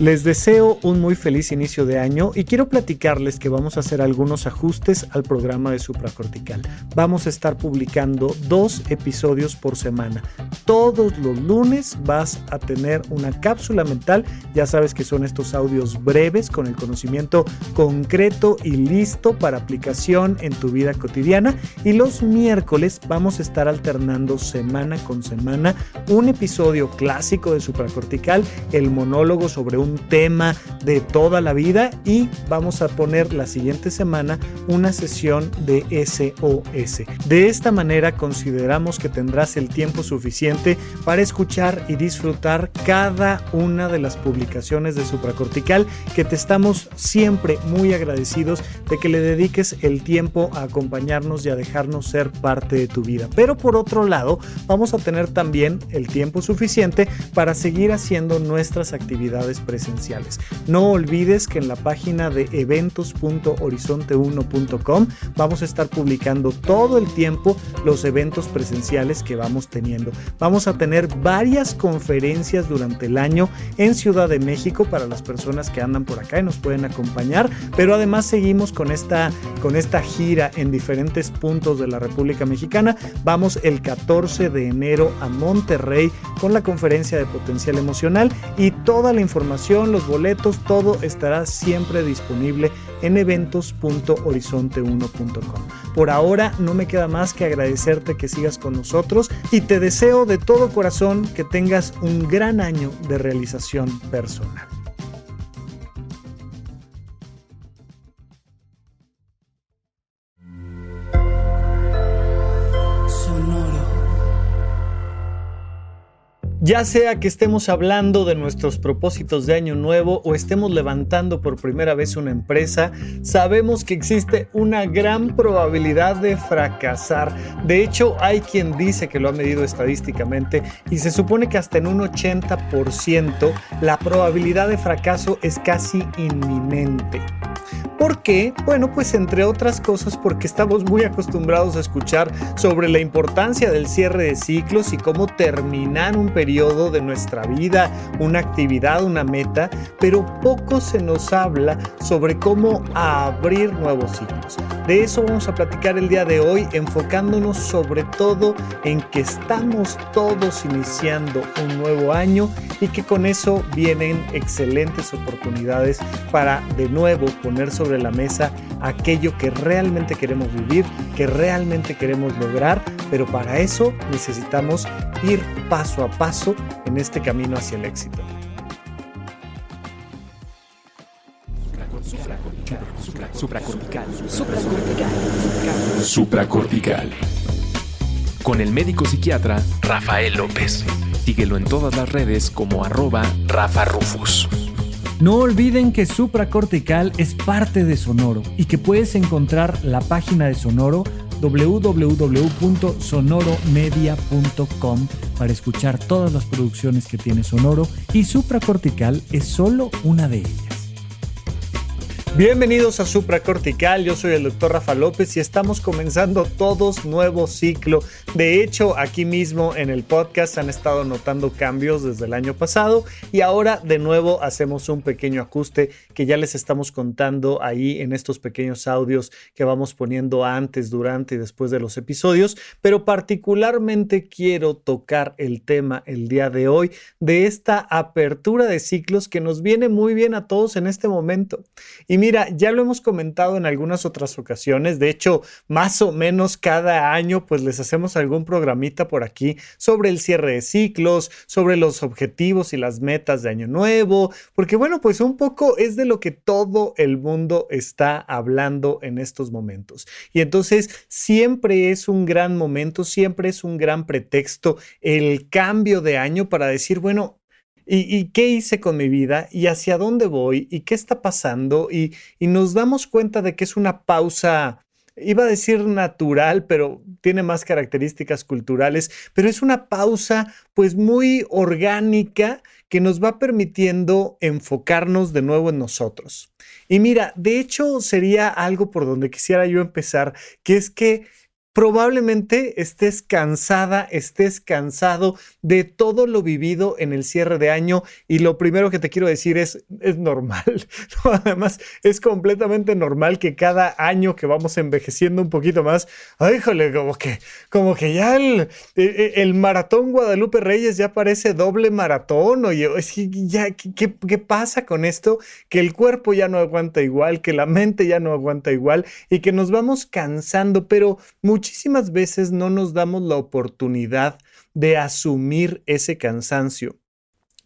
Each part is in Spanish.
Les deseo un muy feliz inicio de año y quiero platicarles que vamos a hacer algunos ajustes al programa de supracortical. Vamos a estar publicando dos episodios por semana. Todos los lunes vas a tener una cápsula mental. Ya sabes que son estos audios breves con el conocimiento concreto y listo para aplicación en tu vida cotidiana. Y los miércoles vamos a estar alternando semana con semana un episodio clásico de supracortical, el monólogo sobre un tema de toda la vida y vamos a poner la siguiente semana una sesión de SOS. De esta manera consideramos que tendrás el tiempo suficiente para escuchar y disfrutar cada una de las publicaciones de supracortical que te estamos siempre muy agradecidos de que le dediques el tiempo a acompañarnos y a dejarnos ser parte de tu vida. Pero por otro lado, vamos a tener también el tiempo suficiente para seguir haciendo nuestras actividades No olvides que en la página de eventos.horizonte1.com vamos a estar publicando todo el tiempo los eventos presenciales que vamos teniendo. Vamos a tener varias conferencias durante el año en Ciudad de México para las personas que andan por acá y nos pueden acompañar, pero además seguimos con esta, con esta gira en diferentes puntos de la República Mexicana. Vamos el 14 de enero a Monterrey con la conferencia de potencial emocional y toda la información los boletos, todo estará siempre disponible en eventos.horizonte1.com. Por ahora no me queda más que agradecerte que sigas con nosotros y te deseo de todo corazón que tengas un gran año de realización personal. Ya sea que estemos hablando de nuestros propósitos de año nuevo o estemos levantando por primera vez una empresa, sabemos que existe una gran probabilidad de fracasar. De hecho, hay quien dice que lo ha medido estadísticamente y se supone que hasta en un 80% la probabilidad de fracaso es casi inminente. ¿Por qué? Bueno, pues entre otras cosas porque estamos muy acostumbrados a escuchar sobre la importancia del cierre de ciclos y cómo terminar un periodo de nuestra vida, una actividad, una meta, pero poco se nos habla sobre cómo abrir nuevos ciclos. De eso vamos a platicar el día de hoy, enfocándonos sobre todo en que estamos todos iniciando un nuevo año y que con eso vienen excelentes oportunidades para de nuevo poner sobre la mesa aquello que realmente queremos vivir, que realmente queremos lograr, pero para eso necesitamos ir paso a paso en este camino hacia el éxito. Supracortical. Supracortical. Supracortical. Con el médico psiquiatra Rafael López. Síguelo en todas las redes como arroba Rafa Rufus. No olviden que Supracortical es parte de Sonoro y que puedes encontrar la página de Sonoro www.sonoromedia.com para escuchar todas las producciones que tiene Sonoro y Supracortical es solo una de ellas. Bienvenidos a Supracortical, yo soy el doctor Rafa López y estamos comenzando todos nuevo ciclo. De hecho, aquí mismo en el podcast han estado notando cambios desde el año pasado y ahora de nuevo hacemos un pequeño ajuste que ya les estamos contando ahí en estos pequeños audios que vamos poniendo antes, durante y después de los episodios, pero particularmente quiero tocar el tema el día de hoy de esta apertura de ciclos que nos viene muy bien a todos en este momento. Y mira, ya lo hemos comentado en algunas otras ocasiones, de hecho, más o menos cada año pues les hacemos algún programita por aquí sobre el cierre de ciclos, sobre los objetivos y las metas de año nuevo, porque bueno, pues un poco es de lo que todo el mundo está hablando en estos momentos. Y entonces siempre es un gran momento, siempre es un gran pretexto el cambio de año para decir, bueno, ¿Y, qué hice con mi vida? ¿Y hacia dónde voy? ¿Y qué está pasando? Y, y nos damos cuenta de que es una pausa iba a decir natural, pero tiene más características culturales, pero es una pausa pues muy orgánica que nos va permitiendo enfocarnos de nuevo en nosotros. Y mira, de hecho sería algo por donde quisiera yo empezar, que es que probablemente estés cansada, estés cansado de todo lo vivido en el cierre de año y lo primero que te quiero decir es, es normal. Además, es completamente normal que cada año que vamos envejeciendo un poquito más, híjole, como que, como que ya el, e, e, el, maratón Guadalupe Reyes ya parece doble maratón, oye, ya, ¿qué, ¿qué pasa con esto? Que el cuerpo ya no aguanta igual, que la mente ya no aguanta igual y que nos vamos cansando, pero muchísimas veces no nos damos la oportunidad de asumir ese cansancio.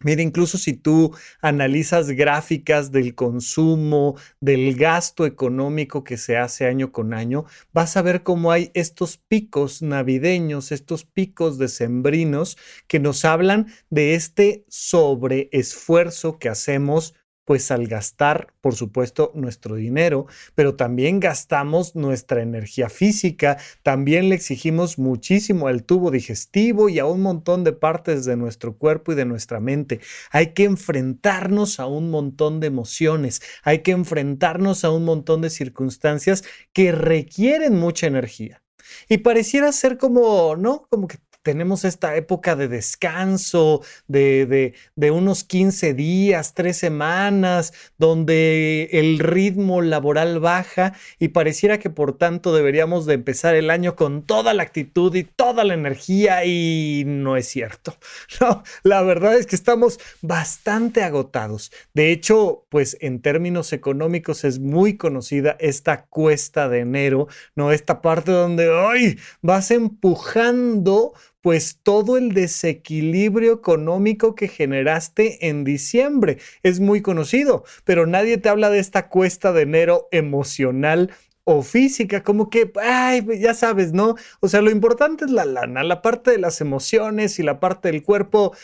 Mira, incluso si tú analizas gráficas del consumo, del gasto económico que se hace año con año, vas a ver cómo hay estos picos navideños, estos picos decembrinos que nos hablan de este sobreesfuerzo que hacemos pues al gastar, por supuesto, nuestro dinero, pero también gastamos nuestra energía física, también le exigimos muchísimo al tubo digestivo y a un montón de partes de nuestro cuerpo y de nuestra mente. Hay que enfrentarnos a un montón de emociones, hay que enfrentarnos a un montón de circunstancias que requieren mucha energía. Y pareciera ser como, ¿no? Como que tenemos esta época de descanso, de, de, unos 15 días, tres semanas, donde el ritmo laboral baja y pareciera que por tanto deberíamos de empezar el año con toda la actitud y toda la energía y no es cierto. No, la verdad es que estamos bastante agotados. De hecho, pues en términos económicos es muy conocida esta cuesta de enero, ¿no? Esta parte donde, ¡ay! Vas empujando pues todo el desequilibrio económico que generaste en diciembre. Es muy conocido, pero nadie te habla de esta cuesta de enero emocional o física, como que, ay, pues, ya sabes, ¿no? O sea, lo importante es la lana, la parte de las emociones y la parte del cuerpo.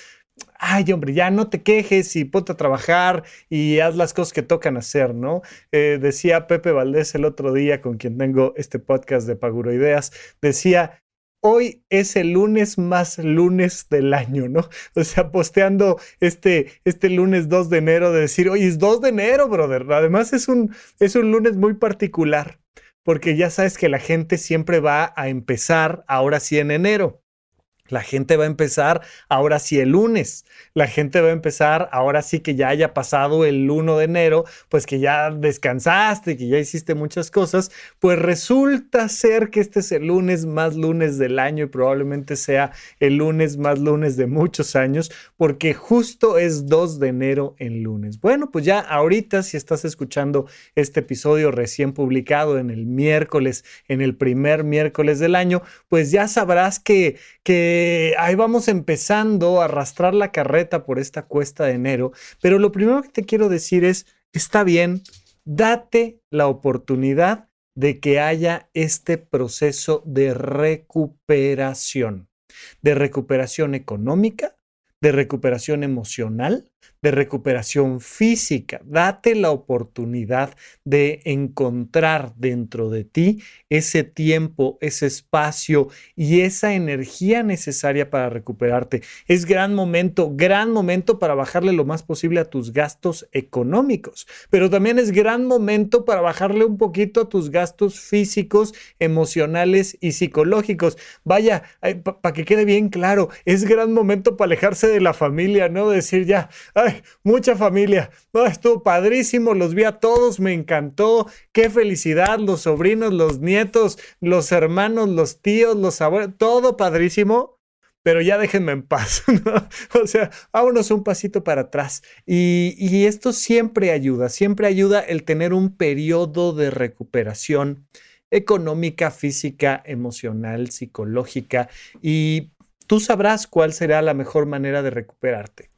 Ay, hombre, ya no te quejes y ponte a trabajar y haz las cosas que tocan hacer, ¿no? Eh, decía Pepe Valdés el otro día, con quien tengo este podcast de Paguro Ideas, decía, hoy es el lunes más lunes del año, ¿no? O sea, posteando este, este lunes 2 de enero de decir, hoy es 2 de enero, brother. Además es un, es un lunes muy particular, porque ya sabes que la gente siempre va a empezar ahora sí en enero. La gente va a empezar ahora sí el lunes. La gente va a empezar ahora sí que ya haya pasado el 1 de enero, pues que ya descansaste, que ya hiciste muchas cosas. Pues resulta ser que este es el lunes más lunes del año y probablemente sea el lunes más lunes de muchos años, porque justo es 2 de enero en lunes. Bueno, pues ya ahorita si estás escuchando este episodio recién publicado en el miércoles, en el primer miércoles del año, pues ya sabrás que, que ahí vamos empezando a arrastrar la carreta por esta cuesta de enero, pero lo primero que te quiero decir es, está bien, date la oportunidad de que haya este proceso de recuperación, de recuperación económica, de recuperación emocional, de recuperación física. Date la oportunidad de encontrar dentro de ti ese tiempo, ese espacio y esa energía necesaria para recuperarte. Es gran momento, gran momento para bajarle lo más posible a tus gastos económicos, pero también es gran momento para bajarle un poquito a tus gastos físicos, emocionales y psicológicos. Vaya, para que quede bien claro, es gran momento para alejarse de la familia, no decir ya, mucha familia. estuvo padrísimo, los vi a todos, me encantó. Qué felicidad, los sobrinos, los nietos, los hermanos, los tíos, los abuelos, todo padrísimo. Pero ya déjenme en paz, O sea, vámonos un pasito para atrás. Y, y esto siempre ayuda, siempre ayuda el tener un periodo de recuperación económica, física, emocional, psicológica. Y tú sabrás cuál será la mejor manera de recuperarte.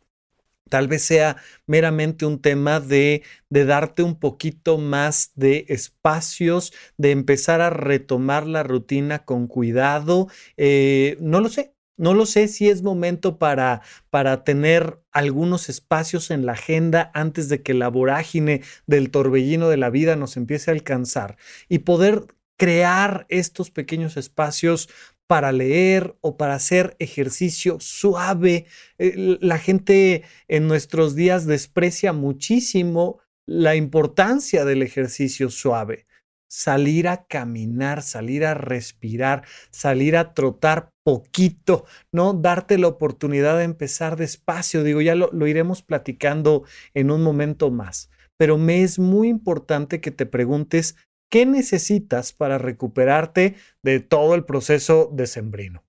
Tal vez sea meramente un tema de, de, darte un poquito más de espacios, de empezar a retomar la rutina con cuidado. Eh, no lo sé, no lo sé si es momento para, para tener algunos espacios en la agenda antes de que la vorágine del torbellino de la vida nos empiece a alcanzar y poder crear estos pequeños espacios para leer o para hacer ejercicio suave. Eh, la gente en nuestros días desprecia muchísimo la importancia del ejercicio suave. salir a caminar, salir a respirar, salir a trotar poquito, ¿no? Darte la oportunidad de empezar despacio. Digo, ya lo, lo iremos platicando en un momento más, pero me es muy importante que te preguntes qué necesitas para recuperarte de todo el proceso decembrino.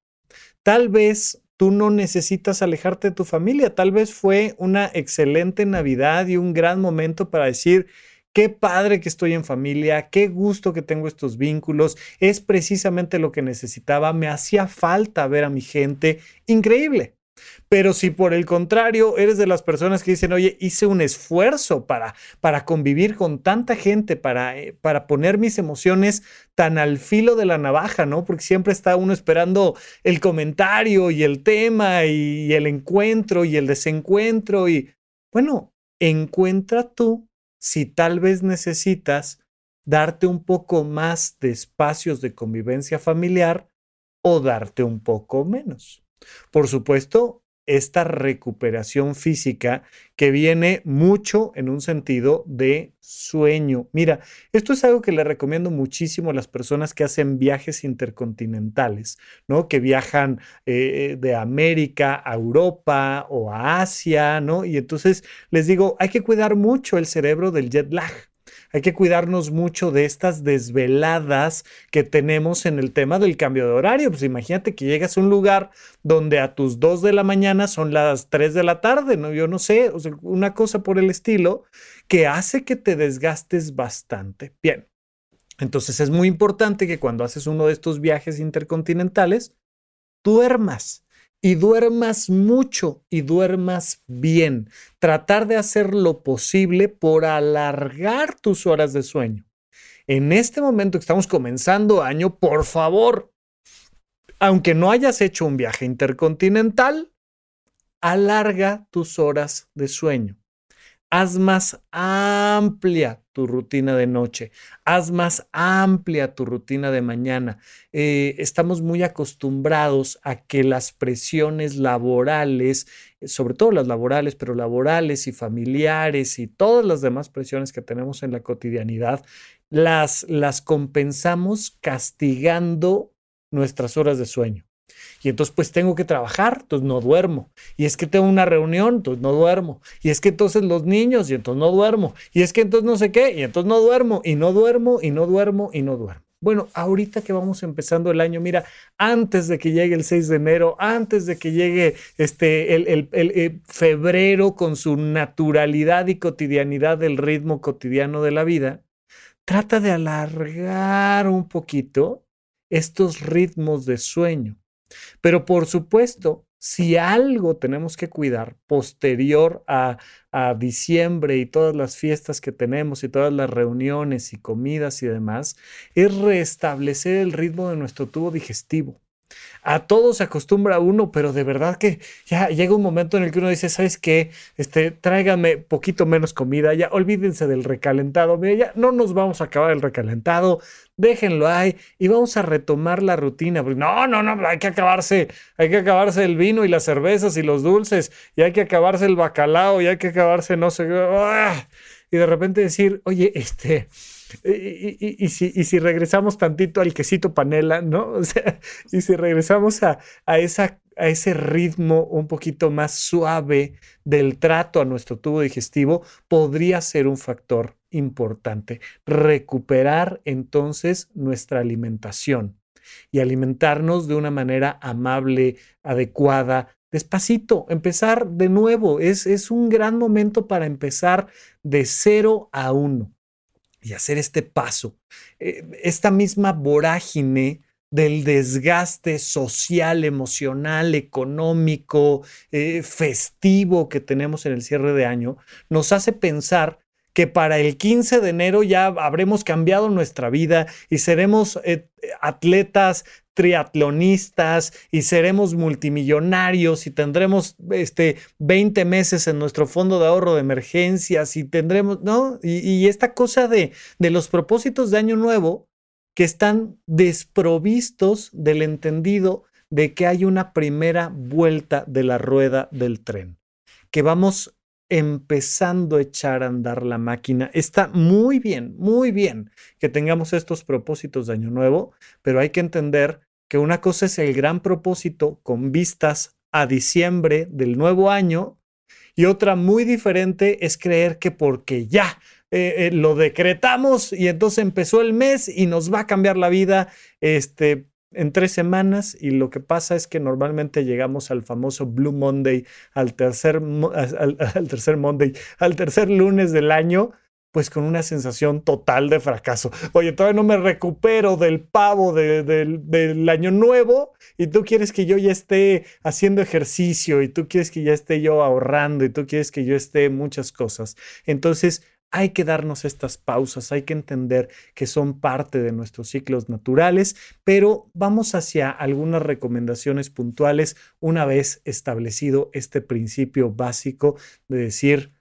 Tal vez tú no necesitas alejarte de tu familia, tal vez fue una excelente Navidad y un gran momento para decir, Qué padre que estoy en familia, qué gusto que tengo estos vínculos, es precisamente lo que necesitaba, me hacía falta ver a mi gente, increíble. Pero si por el contrario eres de las personas que dicen, oye, hice un esfuerzo para, para convivir con tanta gente, para, eh, para poner mis emociones tan al filo de la navaja, ¿no? Porque siempre está uno esperando el comentario y el tema y el encuentro y el desencuentro y, bueno, encuentra tú si tal vez necesitas darte un poco más de espacios de convivencia familiar o darte un poco menos. Por supuesto, esta recuperación física que viene mucho en un sentido de sueño. Mira, esto es algo que le recomiendo muchísimo a las personas que hacen viajes intercontinentales, ¿no? Que viajan eh, de América a Europa o a Asia, ¿no? Y entonces les digo, hay que cuidar mucho el cerebro del jet lag. Hay que cuidarnos mucho de estas desveladas que tenemos en el tema del cambio de horario. Pues imagínate que llegas a un lugar donde a tus 2 de la mañana son las 3 de la tarde, ¿no? Yo no sé, una cosa por el estilo que hace que te desgastes bastante. Bien. Entonces es muy importante que cuando haces uno de estos viajes intercontinentales, duermas y duermas mucho y duermas bien. Tratar de hacer lo posible por alargar tus horas de sueño. En este momento que estamos comenzando año, por favor, aunque no hayas hecho un viaje intercontinental, alarga tus horas de sueño. Haz más amplia tu rutina de noche, haz más amplia tu rutina de mañana. Eh, estamos muy acostumbrados a que las presiones laborales, sobre todo las laborales, pero laborales y familiares y todas las demás presiones que tenemos en la cotidianidad, las, las compensamos castigando nuestras horas de sueño. Y entonces pues tengo que trabajar, entonces no duermo. Y es que tengo una reunión, entonces no duermo. Y es que entonces los niños, y entonces no duermo. Y es que entonces no sé qué, y entonces no duermo, y no duermo, y no duermo, y no duermo. Bueno, ahorita que vamos empezando el año, mira, antes de que llegue el 6 de enero, antes de que llegue este, el, el, el, el febrero con su naturalidad y cotidianidad del ritmo cotidiano de la vida, trata de alargar un poquito estos ritmos de sueño. Pero por supuesto, si algo tenemos que cuidar posterior a, a, diciembre y todas las fiestas que tenemos y todas las reuniones y comidas y demás, es restablecer el ritmo de nuestro tubo digestivo. A todo se acostumbra uno, pero de verdad que ya llega un momento en el que uno dice, ¿sabes qué? Este, tráigame poquito menos comida, ya olvídense del recalentado, mira, ya no nos vamos a acabar el recalentado, déjenlo ahí y vamos a retomar la rutina. No, no, no, hay que acabarse, hay que acabarse el vino y las cervezas y los dulces, y hay que acabarse el bacalao, y hay que acabarse no sé, ¡ah! y de repente decir, oye, este, y, si, y, si, regresamos tantito al quesito panela, ¿no? O sea, y si regresamos a, ese ritmo un poquito más suave del trato a nuestro tubo digestivo, podría ser un factor importante. Recuperar entonces nuestra alimentación y alimentarnos de una manera amable, adecuada, despacito, empezar de nuevo. Es un gran momento para empezar de cero a uno y hacer este paso. Eh, esta misma vorágine del desgaste social, emocional, económico, eh, festivo que tenemos en el cierre de año, nos hace pensar que para el 15 de enero ya habremos cambiado nuestra vida y seremos eh, atletas triatlonistas y seremos multimillonarios y tendremos este 20 meses en nuestro fondo de ahorro de emergencias y tendremos, ¿no? Y, y esta cosa de, de los propósitos de año nuevo que están desprovistos del entendido de que hay una primera vuelta de la rueda del tren, que vamos empezando a echar a andar la máquina. Está muy bien, muy bien que tengamos estos propósitos de año nuevo, pero hay que entender que una cosa es el gran propósito con vistas a diciembre del nuevo año y otra muy diferente es creer que porque ya eh, eh, lo decretamos y entonces empezó el mes y nos va a cambiar la vida este, en tres semanas y lo que pasa es que normalmente llegamos al famoso Blue Monday, al tercer, al, tercer Monday, al tercer lunes del año, pues con una sensación total de fracaso. Oye, todavía no me recupero del pavo del año nuevo y tú quieres que yo ya esté haciendo ejercicio y tú quieres que ya esté yo ahorrando y tú quieres que yo esté muchas cosas. Entonces, hay que darnos estas pausas, hay que entender que son parte de nuestros ciclos naturales, pero vamos hacia algunas recomendaciones puntuales una vez establecido este principio básico de decir,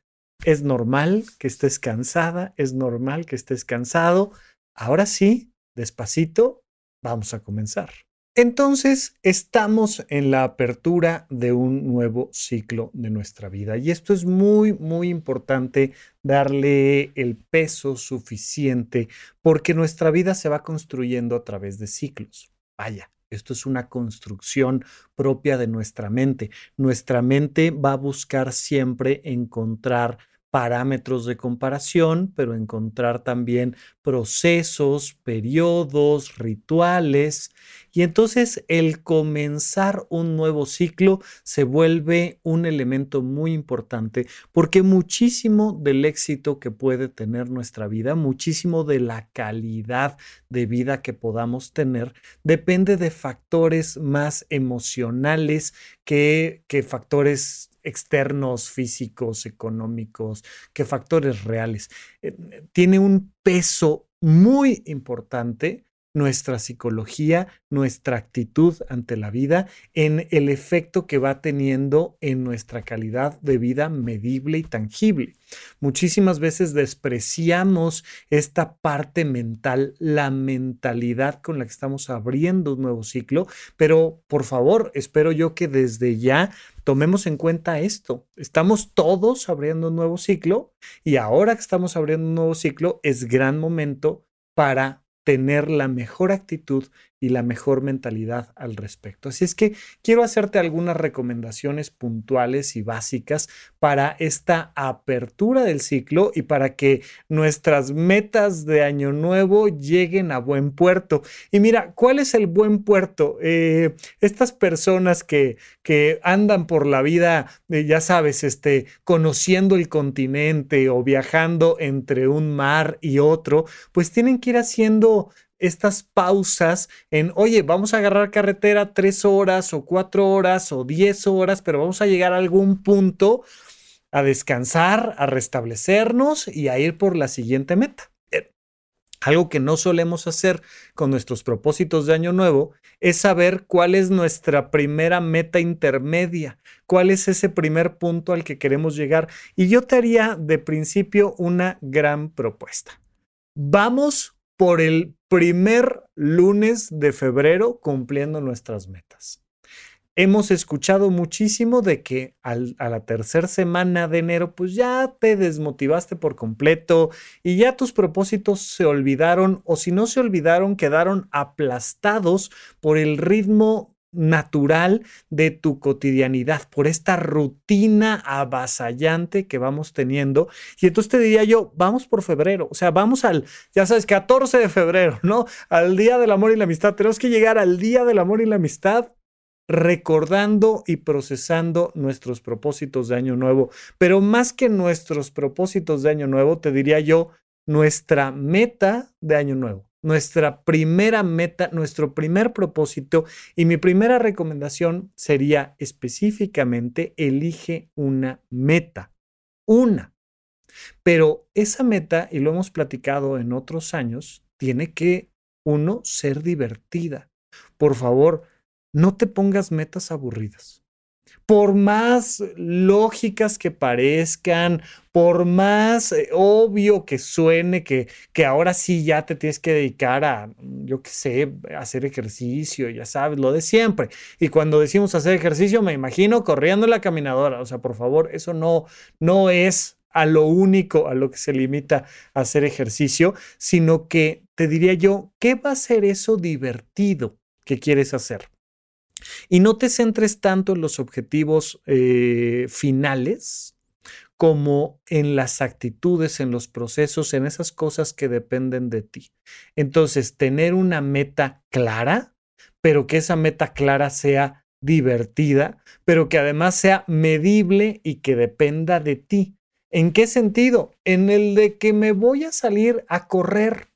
es normal que estés cansada, es normal que estés cansado. Ahora sí, despacito, vamos a comenzar. Entonces, estamos en la apertura de un nuevo ciclo de nuestra vida y esto es muy, muy importante darle el peso suficiente porque nuestra vida se va construyendo a través de ciclos. Vaya, esto es una construcción propia de nuestra mente. Nuestra mente va a buscar siempre encontrar parámetros de comparación, pero encontrar también procesos, periodos, rituales. Y entonces el comenzar un nuevo ciclo se vuelve un elemento muy importante porque muchísimo del éxito que puede tener nuestra vida, muchísimo de la calidad de vida que podamos tener, depende de factores más emocionales que, que factores externos, físicos, económicos, que factores reales. Eh, tiene un peso muy importante nuestra psicología, nuestra actitud ante la vida, en el efecto que va teniendo en nuestra calidad de vida medible y tangible. Muchísimas veces despreciamos esta parte mental, la mentalidad con la que estamos abriendo un nuevo ciclo, pero por favor, espero yo que desde ya tomemos en cuenta esto. Estamos todos abriendo un nuevo ciclo y ahora que estamos abriendo un nuevo ciclo es gran momento para tener la mejor actitud y la mejor mentalidad al respecto. Así es que quiero hacerte algunas recomendaciones puntuales y básicas para esta apertura del ciclo y para que nuestras metas de año nuevo lleguen a buen puerto. Y mira, ¿cuál es el buen puerto? Eh, estas personas que, que andan por la vida, eh, ya sabes, este, conociendo el continente o viajando entre un mar y otro, pues tienen que ir haciendo estas pausas en, oye, vamos a agarrar carretera tres horas o cuatro horas o diez horas, pero vamos a llegar a algún punto a descansar, a restablecernos y a ir por la siguiente meta. Eh, algo que no solemos hacer con nuestros propósitos de año nuevo es saber cuál es nuestra primera meta intermedia, cuál es ese primer punto al que queremos llegar. Y yo te haría de principio una gran propuesta. Vamos por el primer lunes de febrero cumpliendo nuestras metas. Hemos escuchado muchísimo de que a la tercera semana de enero pues ya te desmotivaste por completo y ya tus propósitos se olvidaron o si no se olvidaron quedaron aplastados por el ritmo natural de tu cotidianidad, por esta rutina avasallante que vamos teniendo. Y entonces te diría yo, vamos por febrero, o sea, vamos al, ya sabes, 14 de febrero, ¿no? Al Día del Amor y la Amistad. Tenemos que llegar al Día del Amor y la Amistad recordando y procesando nuestros propósitos de año nuevo. Pero más que nuestros propósitos de año nuevo, te diría yo, nuestra meta de año nuevo nuestra primera meta, nuestro primer propósito y mi primera recomendación sería específicamente elige una meta, una. Pero esa meta, y lo hemos platicado en otros años, tiene que, uno, ser divertida. Por favor, no te pongas metas aburridas. Por más lógicas que parezcan, por más eh, obvio que suene, que, que ahora sí ya te tienes que dedicar a, yo qué sé, hacer ejercicio, ya sabes, lo de siempre. Y cuando decimos hacer ejercicio, me imagino corriendo la caminadora. O sea, por favor, eso no, no es a lo único a lo que se limita a hacer ejercicio, sino que te diría yo, ¿qué va a ser eso divertido que quieres hacer? Y no te centres tanto en los objetivos eh, finales como en las actitudes, en los procesos, en esas cosas que dependen de ti. Entonces, tener una meta clara, pero que esa meta clara sea divertida, pero que además sea medible y que dependa de ti. ¿En qué sentido? En el de que me voy a salir a correr,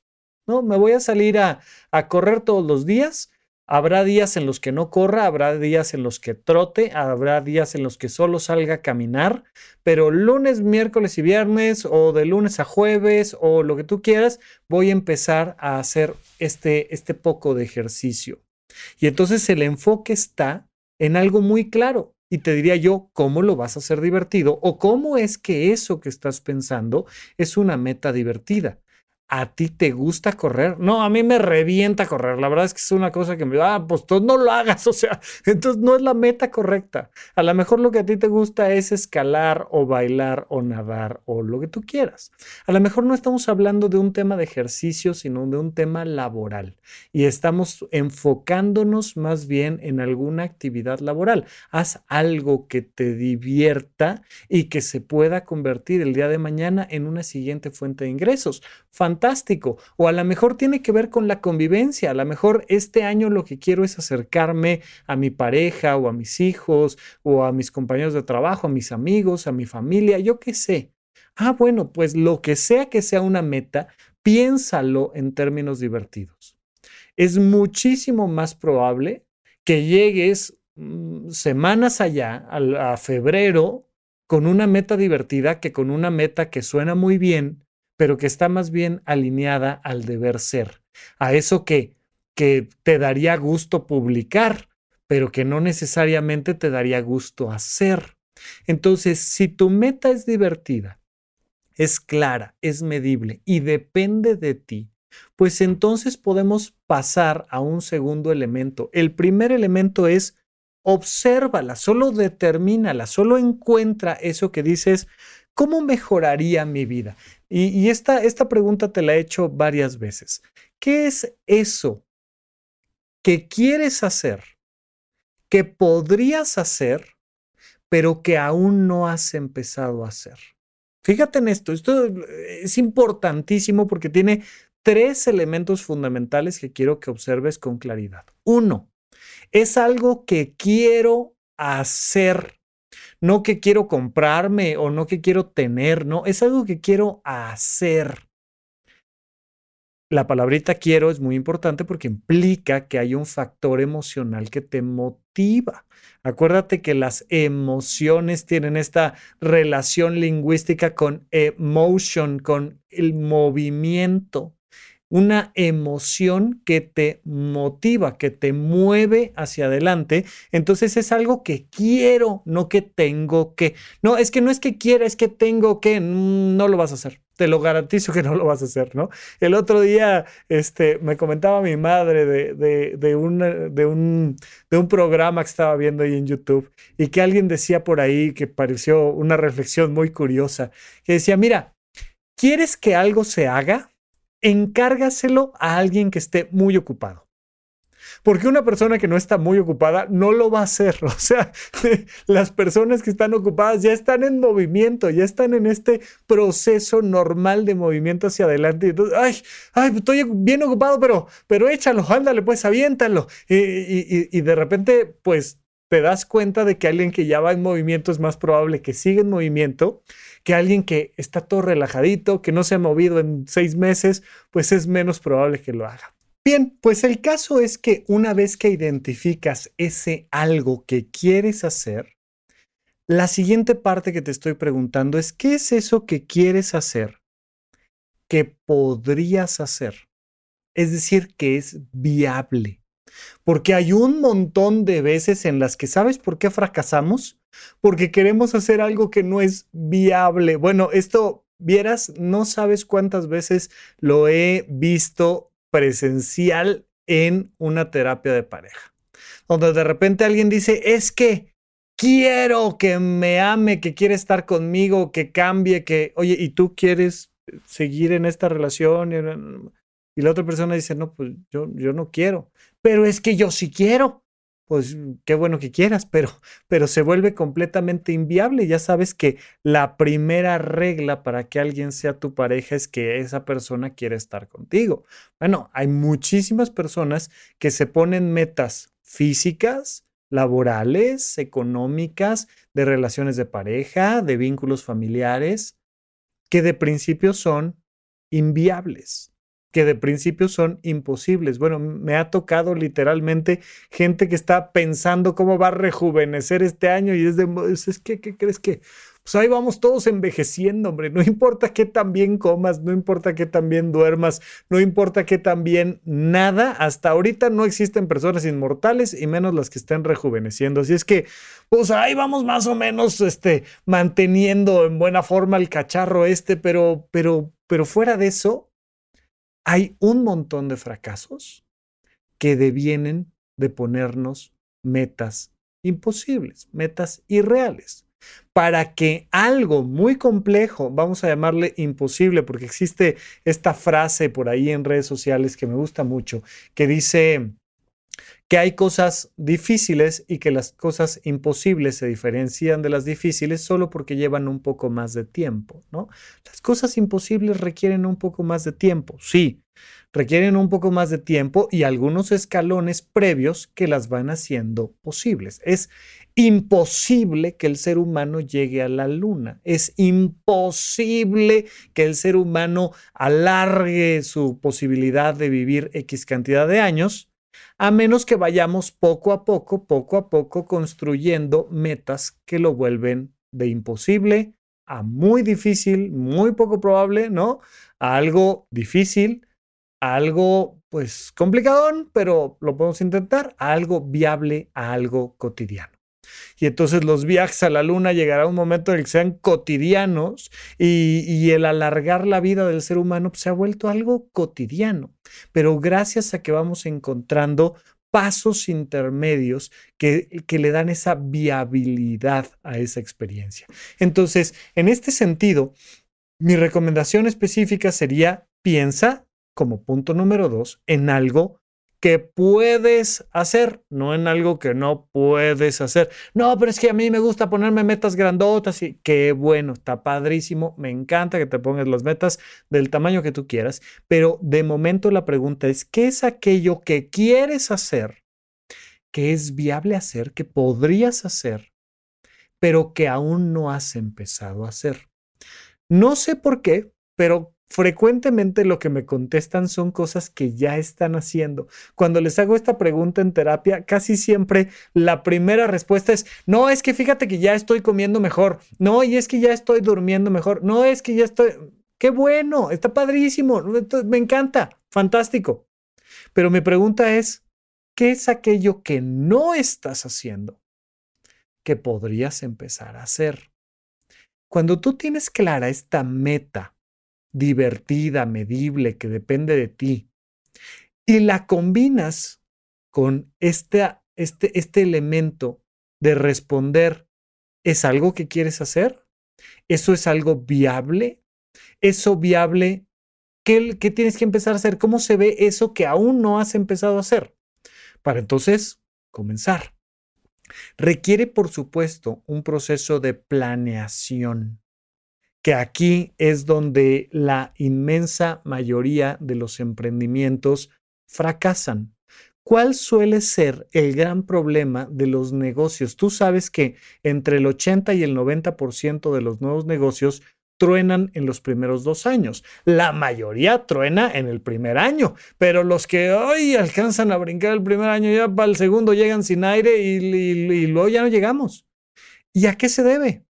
¿no? Me voy a salir a, a correr todos los días Habrá días en los que no corra, habrá días en los que trote, habrá días en los que solo salga a caminar, pero lunes, miércoles y viernes o de lunes a jueves o lo que tú quieras, voy a empezar a hacer este, este poco de ejercicio. Y entonces el enfoque está en algo muy claro. Y te diría yo, ¿cómo lo vas a hacer divertido? ¿O cómo es que eso que estás pensando es una meta divertida? ¿A ti te gusta correr? No, a mí me revienta correr. La verdad es que es una cosa que me ah, pues tú no lo hagas. O sea, entonces no es la meta correcta. A lo mejor lo que a ti te gusta es escalar o bailar o nadar o lo que tú quieras. A lo mejor no estamos hablando de un tema de ejercicio, sino de un tema laboral. Y estamos enfocándonos más bien en alguna actividad laboral. Haz algo que te divierta y que se pueda convertir el día de mañana en una siguiente fuente de ingresos fantástico. O a lo mejor tiene que ver con la convivencia. A lo mejor este año lo que quiero es acercarme a mi pareja o a mis hijos o a mis compañeros de trabajo, a mis amigos, a mi familia, yo qué sé. Ah, bueno, pues lo que sea que sea una meta, piénsalo en términos divertidos. Es muchísimo más probable que llegues mm, semanas allá, a, a febrero, con una meta divertida que con una meta que suena muy bien, pero que está más bien alineada al deber ser, a eso que, que te daría gusto publicar, pero que no necesariamente te daría gusto hacer. Entonces, si tu meta es divertida, es clara, es medible y depende de ti, pues entonces podemos pasar a un segundo elemento. El primer elemento es obsérvala, solo determínala, solo encuentra eso que dices, ¿cómo mejoraría mi vida? Y, esta, esta pregunta te la he hecho varias veces. ¿Qué es eso que quieres hacer, que podrías hacer, pero que aún no has empezado a hacer? Fíjate en esto, esto es importantísimo porque tiene tres elementos fundamentales que quiero que observes con claridad. Uno, es algo que quiero hacer no que quiero comprarme o no que quiero tener, no, es algo que quiero hacer. La palabrita quiero es muy importante porque implica que hay un factor emocional que te motiva. Acuérdate que las emociones tienen esta relación lingüística con emotion, con el movimiento una emoción que te motiva, que te mueve hacia adelante. Entonces es algo que quiero, no que tengo que. No, es que no es que quiera, es que tengo que. Mm, no lo vas a hacer. Te lo garantizo que no lo vas a hacer, ¿no? El otro día este, me comentaba mi madre de, de, de, de, un, de un programa que estaba viendo ahí en YouTube y que alguien decía por ahí que pareció una reflexión muy curiosa, que decía, mira, ¿quieres que algo se haga? Encárgaselo a alguien que esté muy ocupado. Porque una persona que no está muy ocupada no lo va a hacer. O sea, las personas que están ocupadas ya están en movimiento, ya están en este proceso normal de movimiento hacia adelante. Entonces, ay, ay, estoy bien ocupado, pero, pero échalo, ándale, pues aviéntalo. Y, y de repente, pues te das cuenta de que alguien que ya va en movimiento es más probable que siga en movimiento que alguien que está todo relajadito, que no se ha movido en seis meses, pues es menos probable que lo haga. Bien, pues el caso es que una vez que identificas ese algo que quieres hacer, la siguiente parte que te estoy preguntando es, ¿qué es eso que quieres hacer que podrías hacer? Es decir, que es viable. Porque hay un montón de veces en las que, ¿sabes por qué fracasamos? porque queremos hacer algo que no es viable. Bueno, esto, vieras, no sabes cuántas veces lo he visto presencial en una terapia de pareja, donde de repente alguien dice, es que quiero que me ame, que quiere estar conmigo, que cambie, que, oye, ¿y tú quieres seguir en esta relación? Y la otra persona dice, no, pues yo, yo no quiero, pero es que yo sí quiero. Pues qué bueno que quieras, pero, pero se vuelve completamente inviable. Ya sabes que la primera regla para que alguien sea tu pareja es que esa persona quiere estar contigo. Bueno, hay muchísimas personas que se ponen metas físicas, laborales, económicas, de relaciones de pareja, de vínculos familiares, que de principio son inviables, que de principio son imposibles. Bueno, me ha tocado literalmente gente que está pensando cómo va a rejuvenecer este año y es de, es que, ¿qué crees que? pues ahí vamos todos envejeciendo, hombre. No importa qué tan bien comas, no importa qué tan bien duermas, no importa qué tan bien nada. Hasta ahorita no existen personas inmortales y menos las que estén rejuveneciendo. Así es que, pues ahí vamos más o menos este, manteniendo en buena forma el cacharro este, pero, pero, pero fuera de eso, hay un montón de fracasos que devienen de ponernos metas imposibles, metas irreales. Para que algo muy complejo, vamos a llamarle imposible, porque existe esta frase por ahí en redes sociales que me gusta mucho, que dice que hay cosas difíciles y que las cosas imposibles se diferencian de las difíciles solo porque llevan un poco más de tiempo, ¿no? Las cosas imposibles requieren un poco más de tiempo, sí, requieren un poco más de tiempo y algunos escalones previos que las van haciendo posibles. Es imposible que el ser humano llegue a la luna. Es imposible que el ser humano alargue su posibilidad de vivir X cantidad de años, a menos que vayamos poco a poco, poco a poco construyendo metas que lo vuelven de imposible a muy difícil, muy poco probable, ¿no? A algo difícil, algo pues complicadón, pero lo podemos intentar, a algo viable, a algo cotidiano. Y entonces los viajes a la luna llegará un momento en el que sean cotidianos y, el alargar la vida del ser humano pues, se ha vuelto algo cotidiano. Pero gracias a que vamos encontrando pasos intermedios que, que, le dan esa viabilidad a esa experiencia. Entonces, en este sentido, mi recomendación específica sería piensa como punto número dos, en algo que puedes hacer, no en algo que no puedes hacer. No, pero es que a mí me gusta ponerme metas grandotas y qué bueno, está padrísimo, me encanta que te pongas las metas del tamaño que tú quieras, pero de momento la pregunta es, ¿qué es aquello que quieres hacer, que es viable hacer, que podrías hacer, pero que aún no has empezado a hacer? No sé por qué, pero frecuentemente lo que me contestan son cosas que ya están haciendo. Cuando les hago esta pregunta en terapia, casi siempre la primera respuesta es, no, es que fíjate que ya estoy comiendo mejor, no, y es que ya estoy durmiendo mejor, no, es que ya estoy, qué bueno, está padrísimo, me encanta, fantástico. Pero mi pregunta es, ¿qué es aquello que no estás haciendo que podrías empezar a hacer? Cuando tú tienes clara esta meta, divertida, medible, que depende de ti, y la combinas con este, este, este elemento de responder, ¿es algo que quieres hacer? ¿Eso es algo viable? ¿Eso viable? ¿Qué, ¿Qué tienes que empezar a hacer? ¿Cómo se ve eso que aún no has empezado a hacer? Para entonces comenzar. Requiere, por supuesto, un proceso de planeación que aquí es donde la inmensa mayoría de los emprendimientos fracasan. ¿Cuál suele ser el gran problema de los negocios? Tú sabes que entre el 80 y el 90% de los nuevos negocios truenan en los primeros dos años. La mayoría truena en el primer año, pero los que hoy alcanzan a brincar el primer año, ya para el segundo llegan sin aire y, y luego ya no llegamos. ¿Y a qué se debe?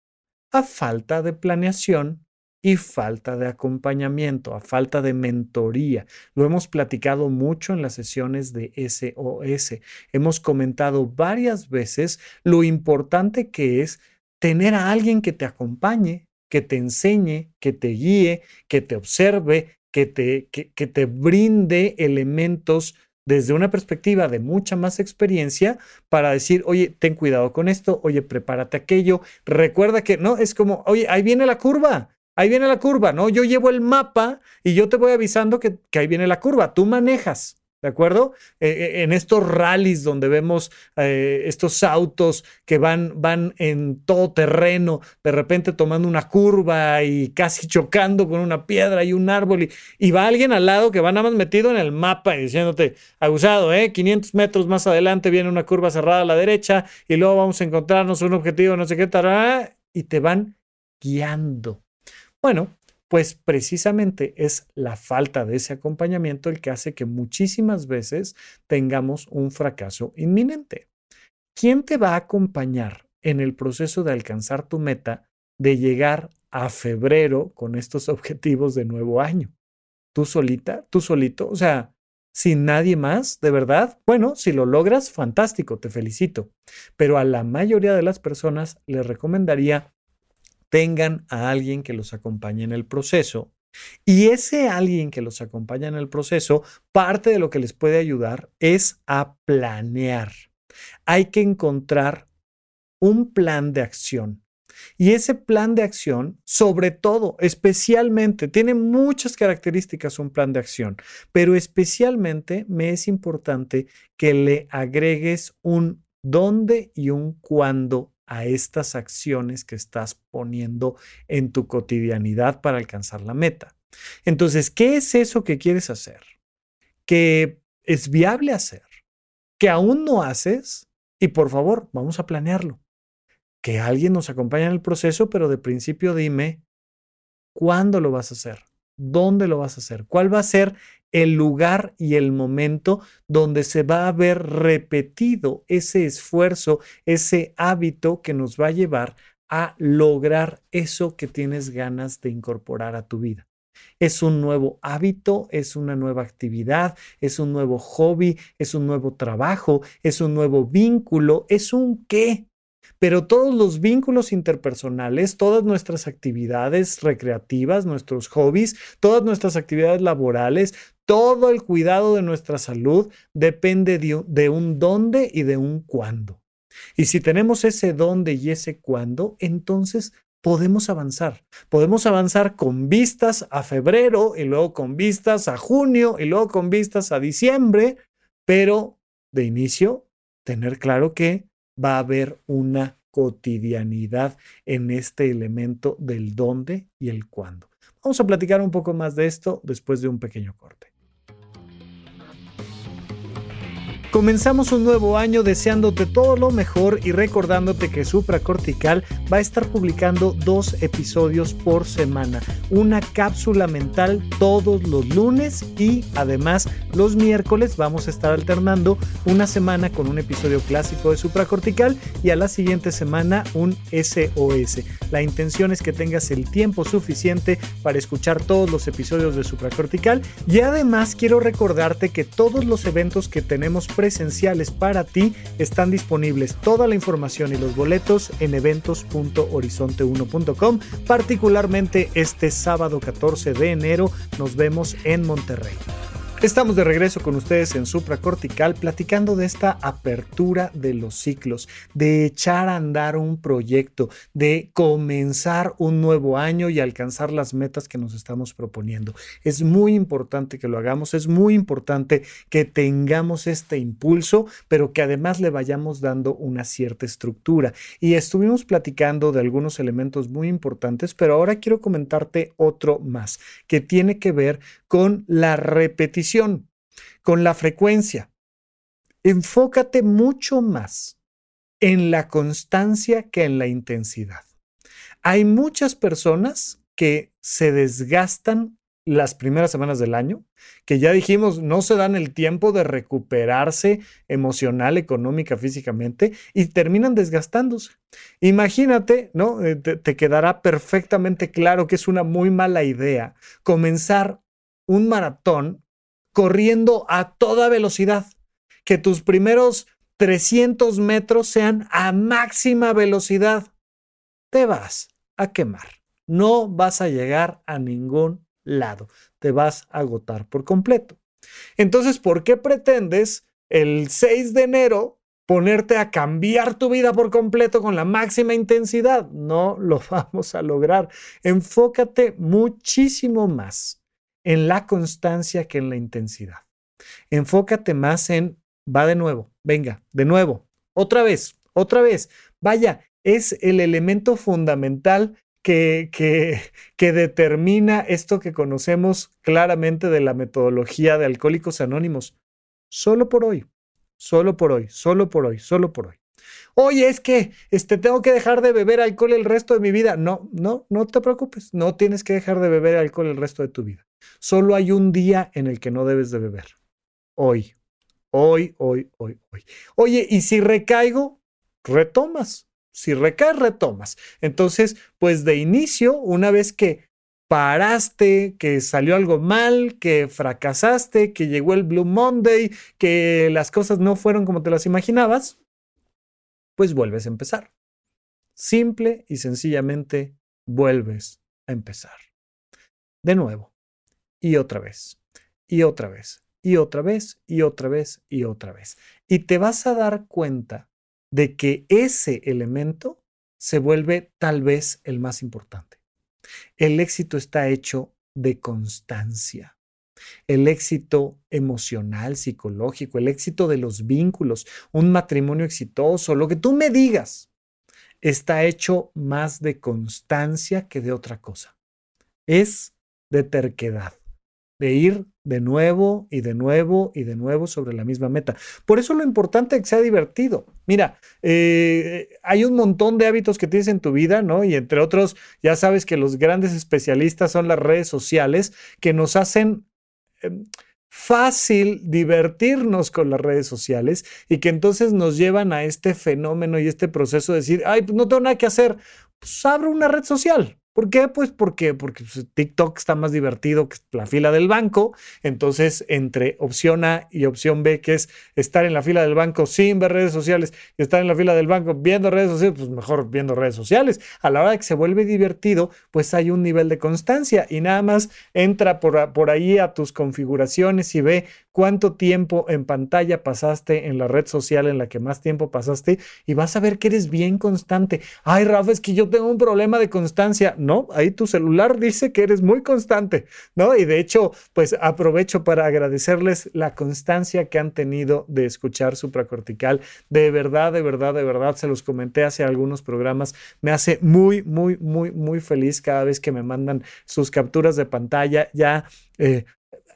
A falta de planeación y falta de acompañamiento, a falta de mentoría. Lo hemos platicado mucho en las sesiones de SOS. Hemos comentado varias veces lo importante que es tener a alguien que te acompañe, que te enseñe, que te guíe, que te observe, que te, que, te brinde elementos desde una perspectiva de mucha más experiencia para decir, oye, ten cuidado con esto, oye, prepárate aquello, recuerda que no, es como, oye, ahí viene la curva, ahí viene la curva, ¿no? Yo llevo el mapa y yo te voy avisando que, que ahí viene la curva, tú manejas. ¿De acuerdo? Eh, eh, en estos rallies donde vemos eh, estos autos que van, van en todo terreno, de repente tomando una curva y casi chocando con una piedra y un árbol, y, va alguien al lado que va nada más metido en el mapa y diciéndote, abusado, ¿eh? 500 metros más adelante viene una curva cerrada a la derecha y luego vamos a encontrarnos un objetivo, no sé qué, tal, y te van guiando. Bueno, pues precisamente es la falta de ese acompañamiento el que hace que muchísimas veces tengamos un fracaso inminente. ¿Quién te va a acompañar en el proceso de alcanzar tu meta de llegar a febrero con estos objetivos de nuevo año? ¿Tú solita? ¿Tú solito? O sea, sin nadie más, de verdad. Bueno, si lo logras, fantástico, te felicito. Pero a la mayoría de las personas les recomendaría tengan a alguien que los acompañe en el proceso. Y ese alguien que los acompaña en el proceso, parte de lo que les puede ayudar es a planear. Hay que encontrar un plan de acción. Y ese plan de acción, sobre todo, especialmente, tiene muchas características un plan de acción, pero especialmente me es importante que le agregues un dónde y un cuándo a estas acciones que estás poniendo en tu cotidianidad para alcanzar la meta. Entonces, ¿qué es eso que quieres hacer? Que es viable hacer, que aún no haces y por favor, vamos a planearlo. Que alguien nos acompañe en el proceso, pero de principio dime, ¿cuándo lo vas a hacer? ¿Dónde lo vas a hacer? ¿Cuál va a ser el lugar y el momento donde se va a ver repetido ese esfuerzo, ese hábito que nos va a llevar a lograr eso que tienes ganas de incorporar a tu vida. Es un nuevo hábito, es una nueva actividad, es un nuevo hobby, es un nuevo trabajo, es un nuevo vínculo, es un qué. Pero todos los vínculos interpersonales, todas nuestras actividades recreativas, nuestros hobbies, todas nuestras actividades laborales, todo el cuidado de nuestra salud depende de, un dónde y de un cuándo. Y si tenemos ese dónde y ese cuándo, entonces podemos avanzar. Podemos avanzar con vistas a febrero y luego con vistas a junio y luego con vistas a diciembre, pero de inicio tener claro que va a haber una cotidianidad en este elemento del dónde y el cuándo. Vamos a platicar un poco más de esto después de un pequeño corte. Comenzamos un nuevo año deseándote todo lo mejor y recordándote que Supracortical va a estar publicando dos episodios por semana, una cápsula mental todos los lunes y además los miércoles vamos a estar alternando una semana con un episodio clásico de Supracortical y a la siguiente semana un SOS. La intención es que tengas el tiempo suficiente para escuchar todos los episodios de Supracortical y además quiero recordarte que todos los eventos que tenemos presenciales para ti están disponibles toda la información y los boletos en eventos.horizonte1.com. Particularmente este sábado 14 de enero nos vemos en Monterrey. Estamos de regreso con ustedes en Supracortical platicando de esta apertura de los ciclos, de echar a andar un proyecto, de comenzar un nuevo año y alcanzar las metas que nos estamos proponiendo. Es muy importante que lo hagamos, es muy importante que tengamos este impulso, pero que además le vayamos dando una cierta estructura. Y estuvimos platicando de algunos elementos muy importantes, pero ahora quiero comentarte otro más, que tiene que ver con la repetición, con la frecuencia. Enfócate mucho más en la constancia que en la intensidad. Hay muchas personas que se desgastan las primeras semanas del año, que ya dijimos, no se dan el tiempo de recuperarse emocional, económica, físicamente y terminan desgastándose. Imagínate, ¿no? Eh, te, te, quedará perfectamente claro que es una muy mala idea comenzar un maratón corriendo a toda velocidad, que tus primeros 300 metros sean a máxima velocidad. te vas a quemar. No vas a llegar a ningún lado. Te vas a agotar por completo. Entonces, ¿por qué pretendes el 6 de enero ponerte a cambiar tu vida por completo con la máxima intensidad? No lo vamos a lograr. Enfócate muchísimo más en la constancia que en la intensidad. Enfócate más en, va de nuevo, venga, de nuevo, otra vez, otra vez. Vaya, es el elemento fundamental que, que, determina esto que conocemos claramente de la metodología de Alcohólicos Anónimos. Solo por hoy, solo por hoy, solo por hoy, solo por hoy. Oye, es que este, tengo que dejar de beber alcohol el resto de mi vida. No, no, no te preocupes. No tienes que dejar de beber alcohol el resto de tu vida. Solo hay un día en el que no debes de beber. Hoy. Hoy, hoy, hoy, hoy. Oye, y si recaigo, retomas. Si recaes, retomas. Entonces, pues de inicio, una vez que paraste, que salió algo mal, que fracasaste, que llegó el Blue Monday, que las cosas no fueron como te las imaginabas, pues vuelves a empezar. Simple y sencillamente vuelves a empezar. De nuevo, y otra vez, y otra vez, y otra vez, y otra vez, y otra vez. Y te vas a dar cuenta de que ese elemento se vuelve tal vez el más importante. El éxito está hecho de constancia. El éxito emocional, psicológico, el éxito de los vínculos, un matrimonio exitoso, lo que tú me digas, está hecho más de constancia que de otra cosa. Es de terquedad de ir de nuevo y de nuevo y de nuevo sobre la misma meta. Por eso lo importante es que sea divertido. Mira, eh, hay un montón de hábitos que tienes en tu vida, ¿no? Y entre otros, ya sabes que los grandes especialistas son las redes sociales que nos hacen... Em, fácil divertirnos con las redes sociales y que entonces nos llevan a este fenómeno y este proceso de decir, ay, pues no tengo nada que hacer, pues abro una red social, ¿Por qué? Pues porque, porque pues, TikTok está más divertido que la fila del banco. Entonces, entre opción A y opción B, que es estar en la fila del banco sin ver redes sociales y estar en la fila del banco viendo redes sociales, pues mejor viendo redes sociales. A la hora de que se vuelve divertido, pues hay un nivel de constancia y nada más entra por, por ahí a tus configuraciones y ve cuánto tiempo en pantalla pasaste en la red social en la que más tiempo pasaste y vas a ver que eres bien constante. Ay, Rafa, es que yo tengo un problema de constancia. No, ahí tu celular dice que eres muy constante, ¿no? Y de hecho, pues aprovecho para agradecerles la constancia que han tenido de escuchar supracortical. De verdad, de verdad, de verdad, se los comenté hace algunos programas. Me hace muy, muy, muy, muy feliz cada vez que me mandan sus capturas de pantalla. Ya eh,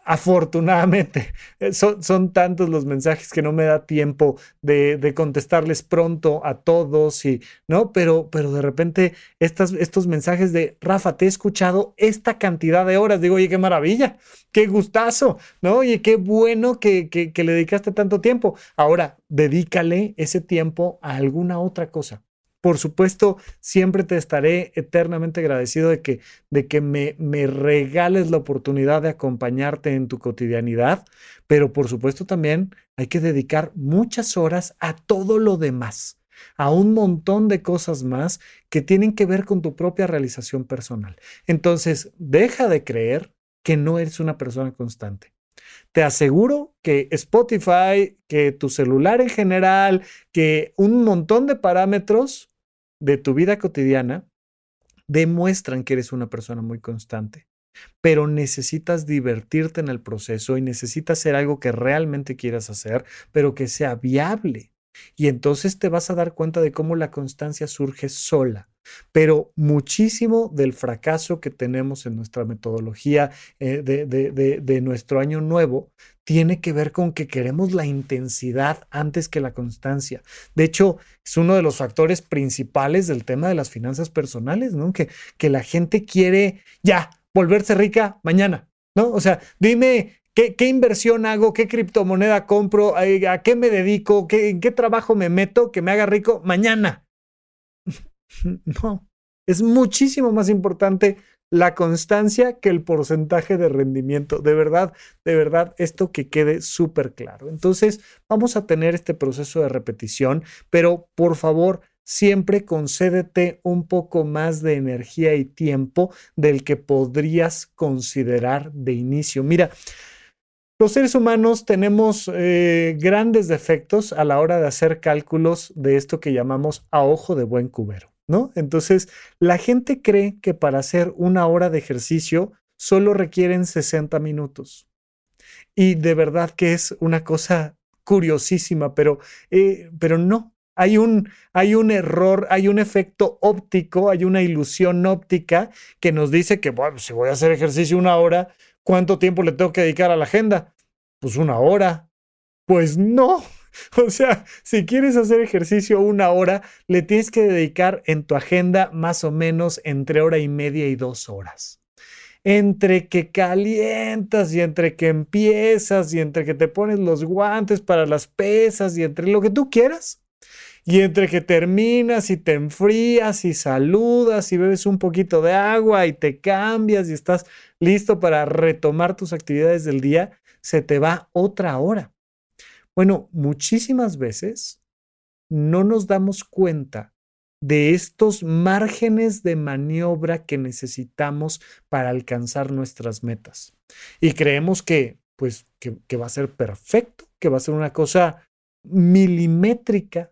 afortunadamente, eh, son, son, tantos los mensajes que no me da tiempo de, contestarles pronto a todos y, ¿no? Pero, pero de repente estas, estos mensajes de, Rafa, te he escuchado esta cantidad de horas, digo, oye, qué maravilla, qué gustazo, ¿no? Oye, qué bueno que, que, que le dedicaste tanto tiempo. Ahora, dedícale ese tiempo a alguna otra cosa. Por supuesto, siempre te estaré eternamente agradecido de que, de que me, me regales la oportunidad de acompañarte en tu cotidianidad, pero por supuesto también hay que dedicar muchas horas a todo lo demás a un montón de cosas más que tienen que ver con tu propia realización personal. Entonces, deja de creer que no eres una persona constante. Te aseguro que Spotify, que tu celular en general, que un montón de parámetros de tu vida cotidiana demuestran que eres una persona muy constante, pero necesitas divertirte en el proceso y necesitas hacer algo que realmente quieras hacer, pero que sea viable. Y entonces te vas a dar cuenta de cómo la constancia surge sola. Pero muchísimo del fracaso que tenemos en nuestra metodología eh, de, de nuestro año nuevo tiene que ver con que queremos la intensidad antes que la constancia. De hecho, es uno de los factores principales del tema de las finanzas personales, ¿no? Que, que la gente quiere ya volverse rica mañana, ¿no? O sea, dime ¿Qué, ¿Qué, inversión hago? ¿Qué criptomoneda compro? ¿A qué me dedico? ¿Qué, ¿En qué trabajo me meto que me haga rico mañana? No, es muchísimo más importante la constancia que el porcentaje de rendimiento. De verdad, de verdad, esto que quede súper claro. Entonces, vamos a tener este proceso de repetición, pero por favor, siempre concédete un poco más de energía y tiempo del que podrías considerar de inicio. Mira, los seres humanos tenemos eh, grandes defectos a la hora de hacer cálculos de esto que llamamos a ojo de buen cubero, ¿no? Entonces, la gente cree que para hacer una hora de ejercicio solo requieren 60 minutos. Y de verdad que es una cosa curiosísima, pero, eh, pero no. Hay un, hay un error, hay un efecto óptico, hay una ilusión óptica que nos dice que, bueno, si voy a hacer ejercicio una hora, ¿cuánto tiempo le tengo que dedicar a la agenda? Pues una hora. Pues no. O sea, si quieres hacer ejercicio una hora, le tienes que dedicar en tu agenda más o menos entre hora y media y dos horas entre que calientas y entre que empiezas y entre que te pones los guantes para las pesas y entre lo que tú quieras. Y entre que terminas y te enfrías y saludas y bebes un poquito de agua y te cambias y estás listo para retomar tus actividades del día, se te va otra hora. Bueno, muchísimas veces no nos damos cuenta de estos márgenes de maniobra que necesitamos para alcanzar nuestras metas. Y creemos que, pues, que, va a ser perfecto, que va a ser una cosa milimétrica.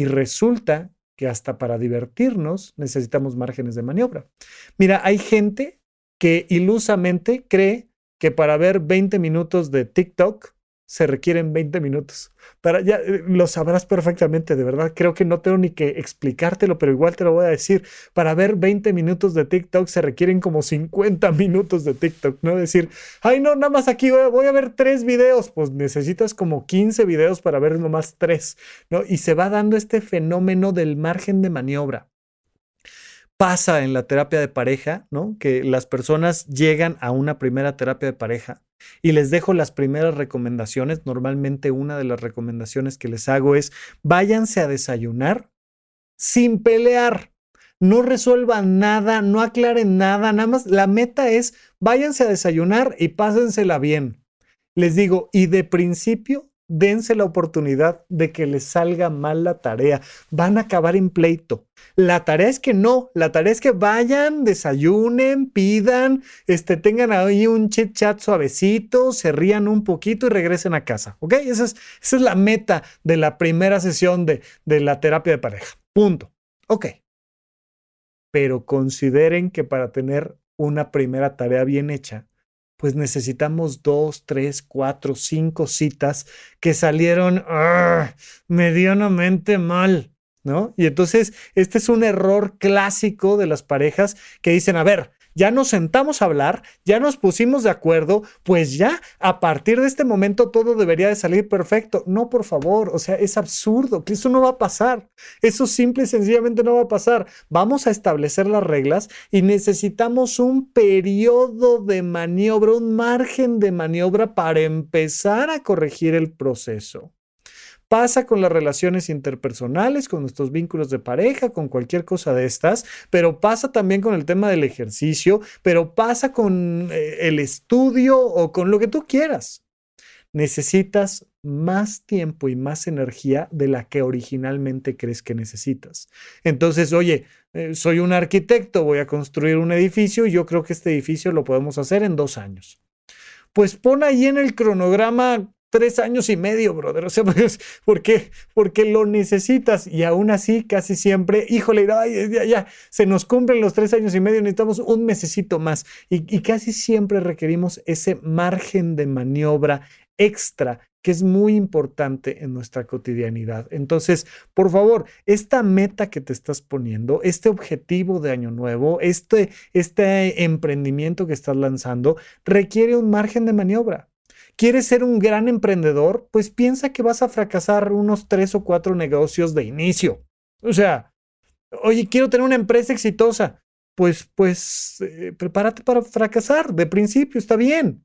Y resulta que hasta para divertirnos necesitamos márgenes de maniobra. Mira, hay gente que ilusamente cree que para ver 20 minutos de TikTok se requieren 20 minutos. Para, ya eh, lo sabrás perfectamente, de verdad. Creo que no tengo ni que explicártelo, pero igual te lo voy a decir. Para ver 20 minutos de TikTok se requieren como 50 minutos de TikTok, ¿no? Decir, ay, no, nada más aquí voy a ver tres videos. Pues necesitas como 15 videos para ver nomás tres, ¿no? Y se va dando este fenómeno del margen de maniobra pasa en la terapia de pareja, ¿no? Que las personas llegan a una primera terapia de pareja y les dejo las primeras recomendaciones. Normalmente una de las recomendaciones que les hago es váyanse a desayunar sin pelear. No resuelvan nada, no aclaren nada, nada más la meta es váyanse a desayunar y pásensela bien. Les digo, y de principio dense la oportunidad de que les salga mal la tarea. Van a acabar en pleito. La tarea es que no, la tarea es que vayan, desayunen, pidan, este, tengan ahí un chit chat suavecito, se rían un poquito y regresen a casa. ¿Ok? Esa es, la meta de la primera sesión de, de la terapia de pareja. Punto. Ok. Pero consideren que para tener una primera tarea bien hecha, pues necesitamos dos, tres, cuatro, cinco citas que salieron medianamente mal, ¿no? Y entonces, este es un error clásico de las parejas que dicen, a ver, ya nos sentamos a hablar, ya nos pusimos de acuerdo, pues ya a partir de este momento todo debería de salir perfecto. No, por favor, o sea, es absurdo, que eso no va a pasar. Eso simple y sencillamente no va a pasar. Vamos a establecer las reglas y necesitamos un periodo de maniobra, un margen de maniobra para empezar a corregir el proceso. Pasa con las relaciones interpersonales, con nuestros vínculos de pareja, con cualquier cosa de estas, pero pasa también con el tema del ejercicio, pero pasa con eh, el estudio o con lo que tú quieras. Necesitas más tiempo y más energía de la que originalmente crees que necesitas. Entonces, oye, eh, soy un arquitecto, voy a construir un edificio y yo creo que este edificio lo podemos hacer en dos años. Pues pon ahí en el cronograma tres años y medio, brother. O sea, pues, ¿por qué? Porque lo necesitas y aún así casi siempre, híjole, ya, ya, se nos cumplen los tres años y medio, necesitamos un mesecito más y, y casi siempre requerimos ese margen de maniobra extra que es muy importante en nuestra cotidianidad. Entonces, por favor, esta meta que te estás poniendo, este objetivo de año nuevo, este, este emprendimiento que estás lanzando, requiere un margen de maniobra. ¿Quieres ser un gran emprendedor? Pues piensa que vas a fracasar unos tres o cuatro negocios de inicio. O sea, oye, quiero tener una empresa exitosa. Pues, pues, eh, prepárate para fracasar de principio, está bien.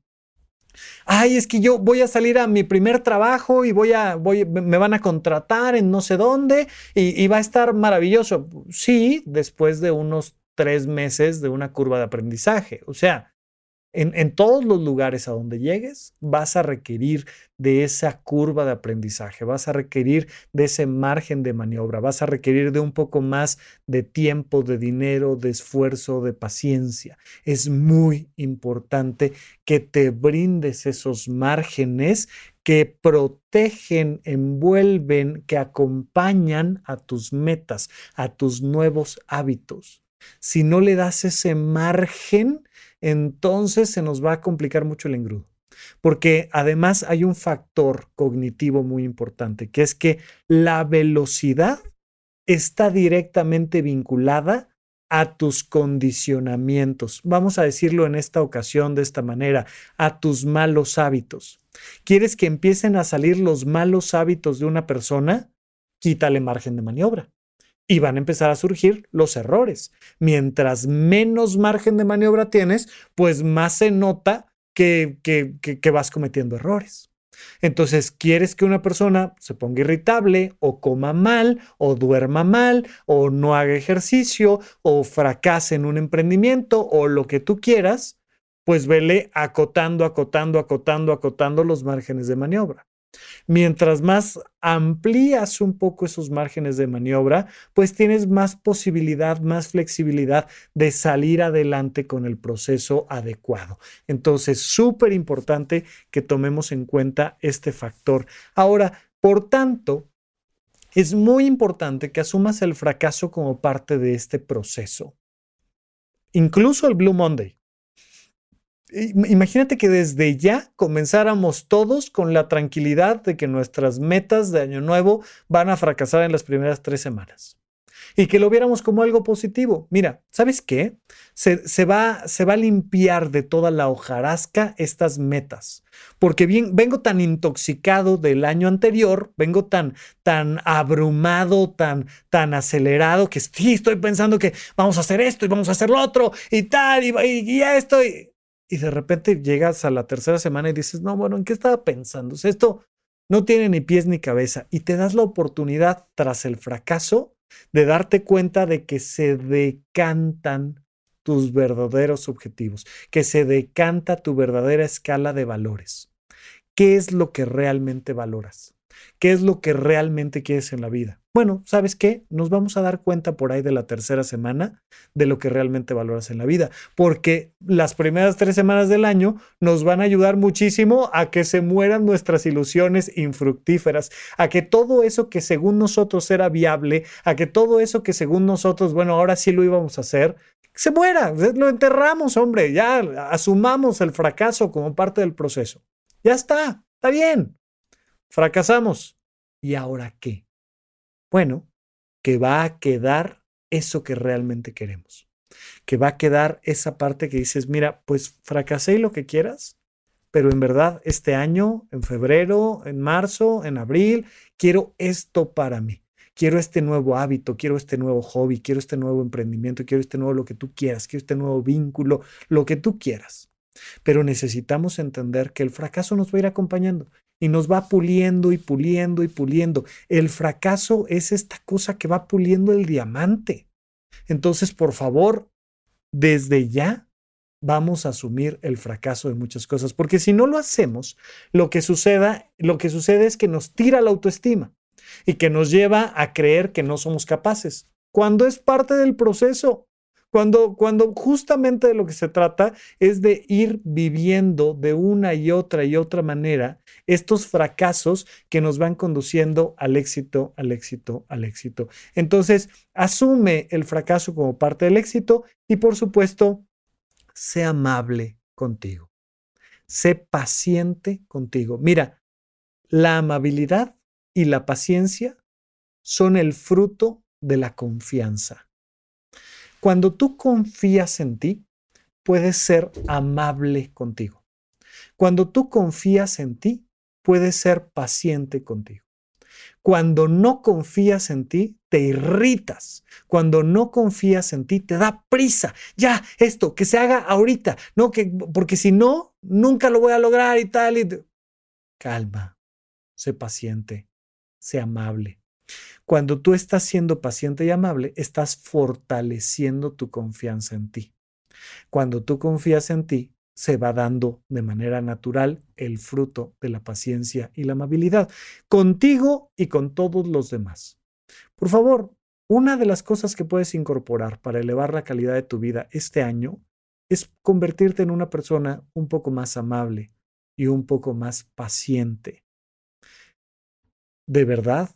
Ay, es que yo voy a salir a mi primer trabajo y voy a, voy, me van a contratar en no sé dónde y, y va a estar maravilloso. Sí, después de unos tres meses de una curva de aprendizaje. O sea, en, todos los lugares a donde llegues, vas a requerir de esa curva de aprendizaje, vas a requerir de ese margen de maniobra, vas a requerir de un poco más de tiempo, de dinero, de esfuerzo, de paciencia. Es muy importante que te brindes esos márgenes que protegen, envuelven, que acompañan a tus metas, a tus nuevos hábitos. Si no le das ese margen, entonces se nos va a complicar mucho el engrudo. Porque además hay un factor cognitivo muy importante, que es que la velocidad está directamente vinculada a tus condicionamientos. Vamos a decirlo en esta ocasión de esta manera, a tus malos hábitos. ¿Quieres que empiecen a salir los malos hábitos de una persona? Quítale margen de maniobra y van a empezar a surgir los errores. Mientras menos margen de maniobra tienes, pues más se nota que, que, vas cometiendo errores. Entonces, quieres que una persona se ponga irritable o coma mal o duerma mal o no haga ejercicio o fracase en un emprendimiento o lo que tú quieras, pues vele acotando, acotando, acotando, acotando los márgenes de maniobra. Mientras más amplías un poco esos márgenes de maniobra, pues tienes más posibilidad, más flexibilidad de salir adelante con el proceso adecuado. Entonces, súper importante que tomemos en cuenta este factor. Ahora, por tanto, es muy importante que asumas el fracaso como parte de este proceso. Incluso el Blue Monday. Imagínate que desde ya comenzáramos todos con la tranquilidad de que nuestras metas de año nuevo van a fracasar en las primeras tres semanas. Y que lo viéramos como algo positivo. Mira, ¿sabes qué? Se, va, se va a limpiar de toda la hojarasca estas metas. Porque bien, vengo tan intoxicado del año anterior, vengo tan, tan abrumado, tan, tan acelerado, que sí, estoy pensando que vamos a hacer esto y vamos a hacer lo otro y tal, y, y, y esto. Y, y de repente llegas a la tercera semana y dices, no, bueno, ¿en qué estaba pensando? esto no tiene ni pies ni cabeza y te das la oportunidad tras el fracaso de darte cuenta de que se decantan tus verdaderos objetivos, que se decanta tu verdadera escala de valores. ¿Qué es lo que realmente valoras? ¿Qué es lo que realmente quieres en la vida? Bueno, ¿sabes qué? Nos vamos a dar cuenta por ahí de la tercera semana de lo que realmente valoras en la vida, porque las primeras tres semanas del año nos van a ayudar muchísimo a que se mueran nuestras ilusiones infructíferas, a que todo eso que según nosotros era viable, a que todo eso que según nosotros, bueno, ahora sí lo íbamos a hacer, se muera, lo enterramos, hombre, ya asumamos el fracaso como parte del proceso. Ya está, está bien. Fracasamos. ¿Y ahora qué? Bueno, que va a quedar eso que realmente queremos. Que va a quedar esa parte que dices, mira, pues fracasé y lo que quieras, pero en verdad este año, en febrero, en marzo, en abril, quiero esto para mí. Quiero este nuevo hábito, quiero este nuevo hobby, quiero este nuevo emprendimiento, quiero este nuevo lo que tú quieras, quiero este nuevo vínculo, lo que tú quieras. Pero necesitamos entender que el fracaso nos va a ir acompañando y nos va puliendo y puliendo y puliendo. El fracaso es esta cosa que va puliendo el diamante. Entonces, por favor, desde ya vamos a asumir el fracaso de muchas cosas, porque si no lo hacemos, lo que suceda, lo que sucede es que nos tira la autoestima y que nos lleva a creer que no somos capaces, cuando es parte del proceso. Cuando, cuando justamente de lo que se trata es de ir viviendo de una y otra y otra manera estos fracasos que nos van conduciendo al éxito, al éxito, al éxito. Entonces, asume el fracaso como parte del éxito y por supuesto, sé amable contigo. Sé paciente contigo. Mira, la amabilidad y la paciencia son el fruto de la confianza. Cuando tú confías en ti, puedes ser amable contigo. Cuando tú confías en ti, puedes ser paciente contigo. Cuando no confías en ti, te irritas. Cuando no confías en ti, te da prisa. Ya, esto, que se haga ahorita. No, que, porque si no, nunca lo voy a lograr y tal. Y... Calma, sé paciente, sé amable. Cuando tú estás siendo paciente y amable, estás fortaleciendo tu confianza en ti. Cuando tú confías en ti, se va dando de manera natural el fruto de la paciencia y la amabilidad contigo y con todos los demás. Por favor, una de las cosas que puedes incorporar para elevar la calidad de tu vida este año es convertirte en una persona un poco más amable y un poco más paciente. De verdad,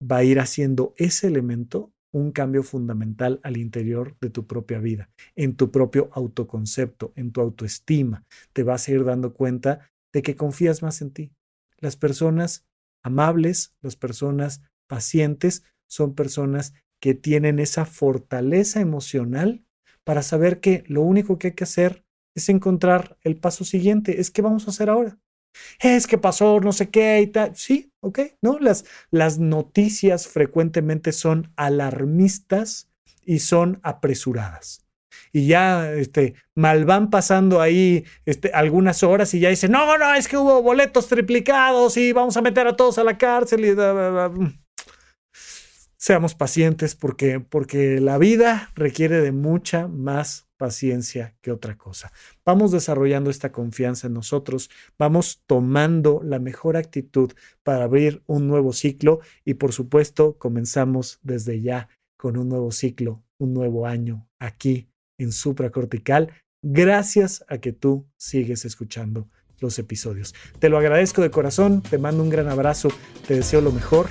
va a ir haciendo ese elemento un cambio fundamental al interior de tu propia vida, en tu propio autoconcepto, en tu autoestima. Te vas a ir dando cuenta de que confías más en ti. Las personas amables, las personas pacientes, son personas que tienen esa fortaleza emocional para saber que lo único que hay que hacer es encontrar el paso siguiente. Es que vamos a hacer ahora. Es que pasó no sé qué y tal. Sí, ok, ¿no? Las, las noticias frecuentemente son alarmistas y son apresuradas. Y ya este, mal van pasando ahí este, algunas horas y ya dicen, no, no, es que hubo boletos triplicados y vamos a meter a todos a la cárcel. Y seamos pacientes porque, porque la vida requiere de mucha más paciencia que otra cosa. Vamos desarrollando esta confianza en nosotros, vamos tomando la mejor actitud para abrir un nuevo ciclo y por supuesto comenzamos desde ya con un nuevo ciclo, un nuevo año aquí en supracortical, gracias a que tú sigues escuchando los episodios. Te lo agradezco de corazón, te mando un gran abrazo, te deseo lo mejor